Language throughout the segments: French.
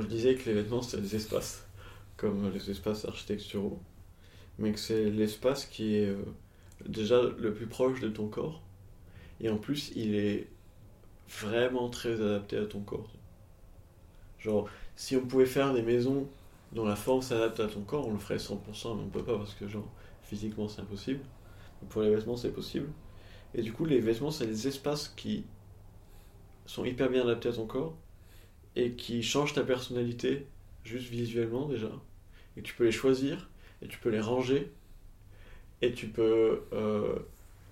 Je disais que les vêtements c'est des espaces, comme les espaces architecturaux, mais que c'est l'espace qui est euh, déjà le plus proche de ton corps, et en plus il est vraiment très adapté à ton corps. Genre, si on pouvait faire des maisons dont la forme s'adapte à ton corps, on le ferait 100%, mais on peut pas parce que genre physiquement c'est impossible. Pour les vêtements c'est possible. Et du coup les vêtements c'est des espaces qui sont hyper bien adaptés à ton corps et qui changent ta personnalité juste visuellement déjà. Et tu peux les choisir et tu peux les ranger et tu peux euh,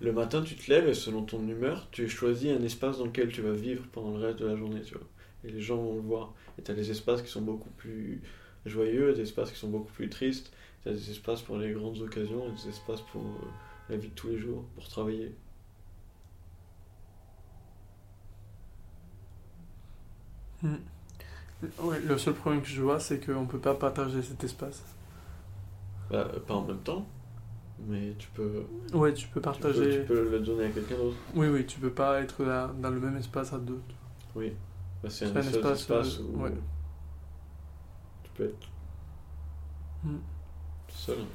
le matin tu te lèves et selon ton humeur tu choisis un espace dans lequel tu vas vivre pendant le reste de la journée tu vois et les gens vont le voir et tu as des espaces qui sont beaucoup plus joyeux des espaces qui sont beaucoup plus tristes tu des espaces pour les grandes occasions des espaces pour euh, la vie de tous les jours pour travailler Hmm. Ouais, le seul problème que je vois, c'est qu'on peut pas partager cet espace. bah, pas en même temps mais tu peux Ouais, tu peux tu peux, partager. tu peux le donner à quelqu'un d'autre Oui, oui, tu peux pas être là, dans le même espace à deux. oui Bah, c'est un, un seul espace, espace, où ouais. tu peux être Hmm. seul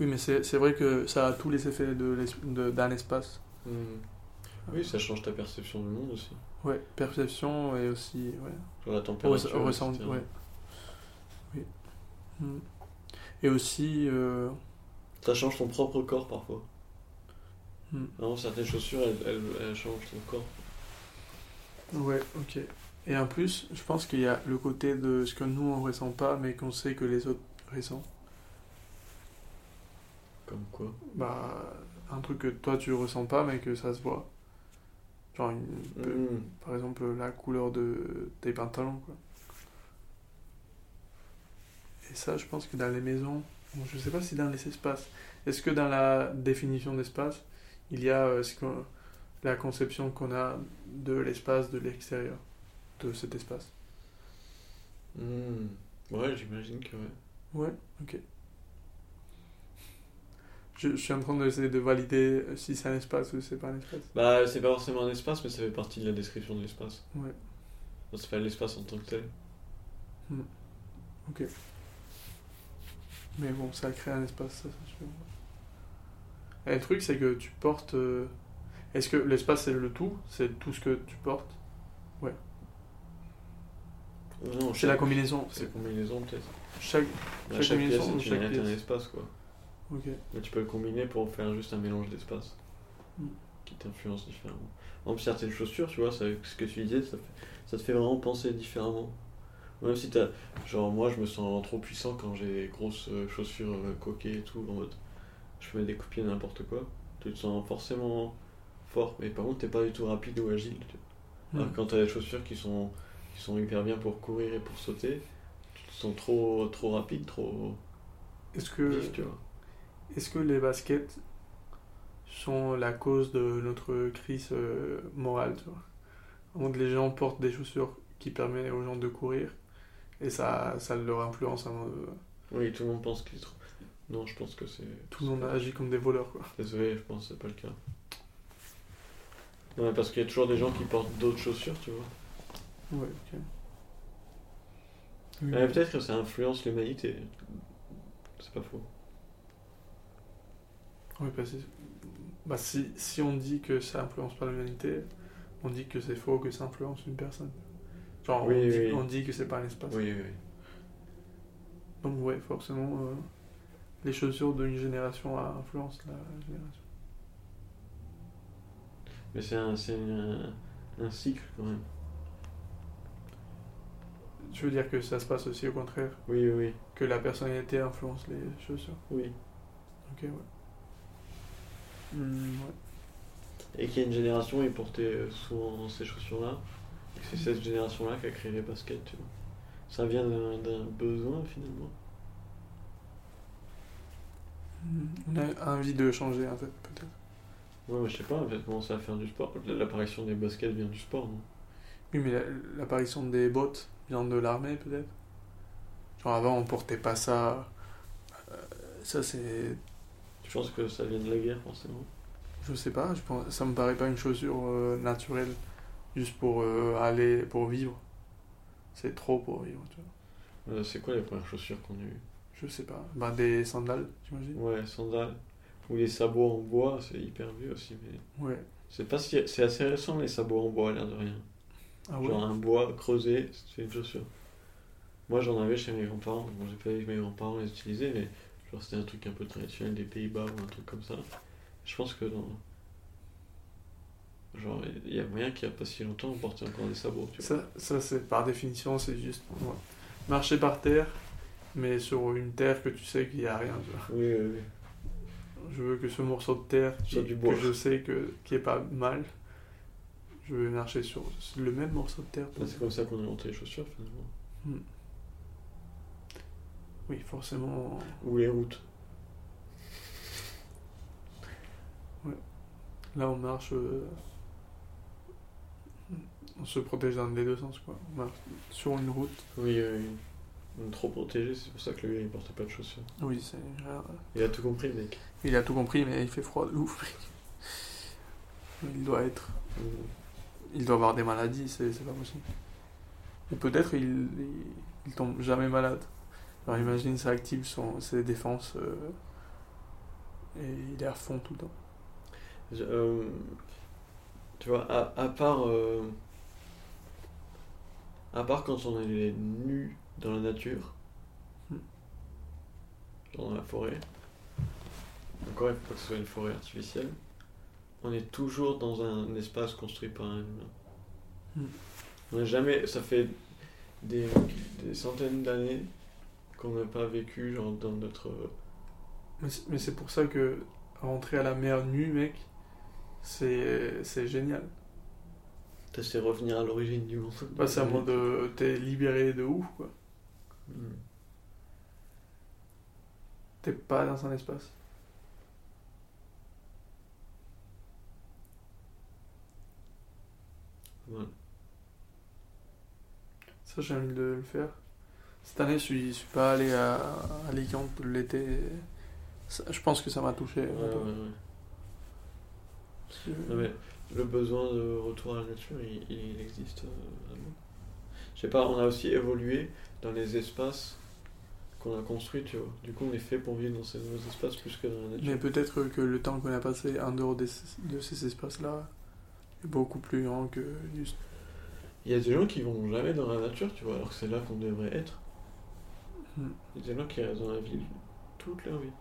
Oui, mais c'est c'est vrai que ça a tous les effets de l'es- de- d'un espace. Hmm. Oui, ça change ta perception du monde aussi. Ouais, perception et aussi. Ouais. Genre la température. ressenti, ouais. Oui. Hmm. Et aussi. euh, Ça change ton propre corps parfois. hmm. Vraiment, certaines chaussures, elles, elles- elles changent ton corps. Ouais, ok. Et en plus, je pense qu'il y a le côté de ce que nous on ressent pas, mais qu'on sait que les autres ressentent. Comme quoi Bah, un truc que toi tu ressens pas, mais que ça se voit. Genre, une- Hmm. par exemple, la couleur de tes pantalons, quoi. Et ça, je pense que dans les maisons, bon, je sais pas si dans les espaces, est-ce que dans la définition d'espace, il y a euh, ce la conception qu'on a de l'espace de l'extérieur, de cet espace? Hmm. Ouais, j'imagine que ouais. Ouais, ok. Je, je suis en train d'essayer de valider si c'est un espace ou c'est pas un espace. Bah, c'est pas forcément un espace, mais ça fait partie de la description de l'espace. Ouais, Ça s'appelle l'espace en tant que tel. ok. Mais bon, ça crée un espace, ça c'est sûr. Et le truc, c'est que tu portes. euh, Est-ce que l'espace c'est le tout? C'est tout ce que tu portes? Non, C'est la combinaison. C'est combinaison peut-être. Chaque. Bah, Chaque chaque pièce combinaison est chaque est un pièce espace quoi. Ok. Mais tu peux le combiner pour faire juste un mélange d'espaces Mm. qui t'influence différemment. En plus, certaines chaussures, tu vois, ça, ce que tu disais, ça, fait- ça te fait vraiment penser différemment. Même si t'as. Genre, moi, je me sens trop puissant quand j'ai des grosses euh, chaussures euh, coquées et tout, en mode. Je peux mettre des pied n'importe quoi. Tu te sens forcément fort, mais par contre, t'es pas du tout rapide ou agile. tu vois. Mm. quand t'as des chaussures qui sont, qui sont hyper bien pour courir et pour sauter, tu te sens trop, trop rapide, trop Est-ce que. vif, tu vois. Est-ce que les baskets sont la cause de notre crise euh, morale, tu vois? Avant les gens portent des chaussures qui permettent aux gens de courir et ça, ça leur influence. hein, euh, Oui, tout le monde pense qu'il est trop. Non, je pense que c'est. tout le monde agit comme des voleurs, quoi. Désolé, je pense que c'est pas le cas. Non, mais parce qu'il y a toujours des gens qui portent d'autres chaussures, tu vois. Ouais, ok. Oui. Mais peut-être que ça influence l'humanité. C'est pas faux. Ouais, parce que- bah, si, si on dit que ça influence pas l'humanité, on dit que c'est faux que ça influence une personne. Genre, Oui, on, dit, oui. on dit que c'est pas un espace. Oui, oui, oui. Donc, ouais, forcément, euh, les chaussures d'une génération influencent la génération. Mais c'est un, un, un cycle quand même. Tu veux dire que ça se passe aussi au contraire? Oui, oui, Que la personnalité influence les chaussures? Oui. Ok, ouais. Ouais. Et qu'il y a une génération, ils portaient souvent ces chaussures-là. C'est cette génération-là qui a créé les baskets, tu vois. Ça vient d'un besoin finalement. On a envie de changer, en fait, peut-être. Ouais, mais je sais pas, en fait, commencer à faire du sport? L'apparition des baskets vient du sport, non? Oui, mais la- l'apparition des bottes vient de l'armée, peut-être? Genre, avant, on portait pas ça. Euh, ça, c'est. Je pense que ça vient de la guerre, forcément? Je sais pas, je pense, ça me paraît pas une chaussure euh, naturelle juste pour euh, aller, pour vivre. C'est trop pour vivre, tu vois. Euh, c'est quoi les premières chaussures qu'on a eues? Je sais pas. Bah, des sandales, j'imagine. Ouais, sandales. Ou les sabots en bois, c'est hyper vieux aussi, mais. Ouais. C'est pas si... c'est assez récent les sabots en bois, à l'air de rien. Ah ouais? Genre un bois creusé, c'est une chaussure. Moi j'en avais chez mes grands-parents, bon j'ai pas vu mes grands-parents les utiliser, mais genre c'était un truc un peu traditionnel des Pays-Bas ou un truc comme ça. Je pense que dans. Genre il y a moyen qu'il y a pas si longtemps on portait encore des sabots, tu vois. Ça, ça c'est par définition, c'est juste ouais. marcher par terre, mais sur une terre que tu sais qu'il n'y a rien. tu vois. Oui, oui, oui. Je veux que ce morceau de terre Soit qui- du bois. que je sais que, qui est pas mal, je veux marcher sur le même morceau de terre. C'est comme ça qu'on a inventé les chaussures finalement. Oui, forcément. Ou les routes. Là, on marche. euh, on se protège dans les deux sens, quoi. On marche sur une route. Oui. On est trop protégé, c'est pour ça que lui il portait pas de chaussures. Oui, c'est. rare. Il a tout compris, mec. Il a tout compris, mais il fait froid de ouf. Il doit être. Il doit avoir des maladies, c'est c'est pas possible. Ou peut-être il, il, il tombe jamais malade. Alors imagine, ça active son, ses défenses euh, et il est à fond tout le temps. Je- euh, tu vois, à, à part. euh, à part quand on est nu dans la nature, Hmm. genre dans la forêt, encore il faut pas que ce soit une forêt artificielle, on est toujours dans un espace construit par un humain. Hmm. On n'a jamais. Ça fait des, des centaines d'années qu'on n'a pas vécu genre dans notre. Mais c'est- Mais c'est pour ça que rentrer à la mer nu, mec, c'est c'est génial. C'est revenir à l'origine du monde. Bah, c'est un mode. euh, T'es libéré de ouf, quoi. Hmm. T'es pas dans un espace. Voilà. Ça, j'ai envie de le faire. Cette année, je suis, je suis pas allé à, à Alicante l'été. Ça- Je pense que ça m'a touché. un Ouais, peu. ouais, ouais. Parce que- Non, mais le besoin de retour à la nature, il, il existe euh, vraiment. Je sais pas, on a aussi évolué dans les espaces qu'on a construits, tu vois. Du coup, on est fait pour vivre dans ces nouveaux espaces plus que dans la nature. Mais peut-être que le temps qu'on a passé en dehors de ces espaces-là est beaucoup plus grand que juste. Il y a des gens qui vont jamais dans la nature, tu vois, alors que c'est là qu'on devrait être. Il y a des gens qui restent dans la ville toute leur vie.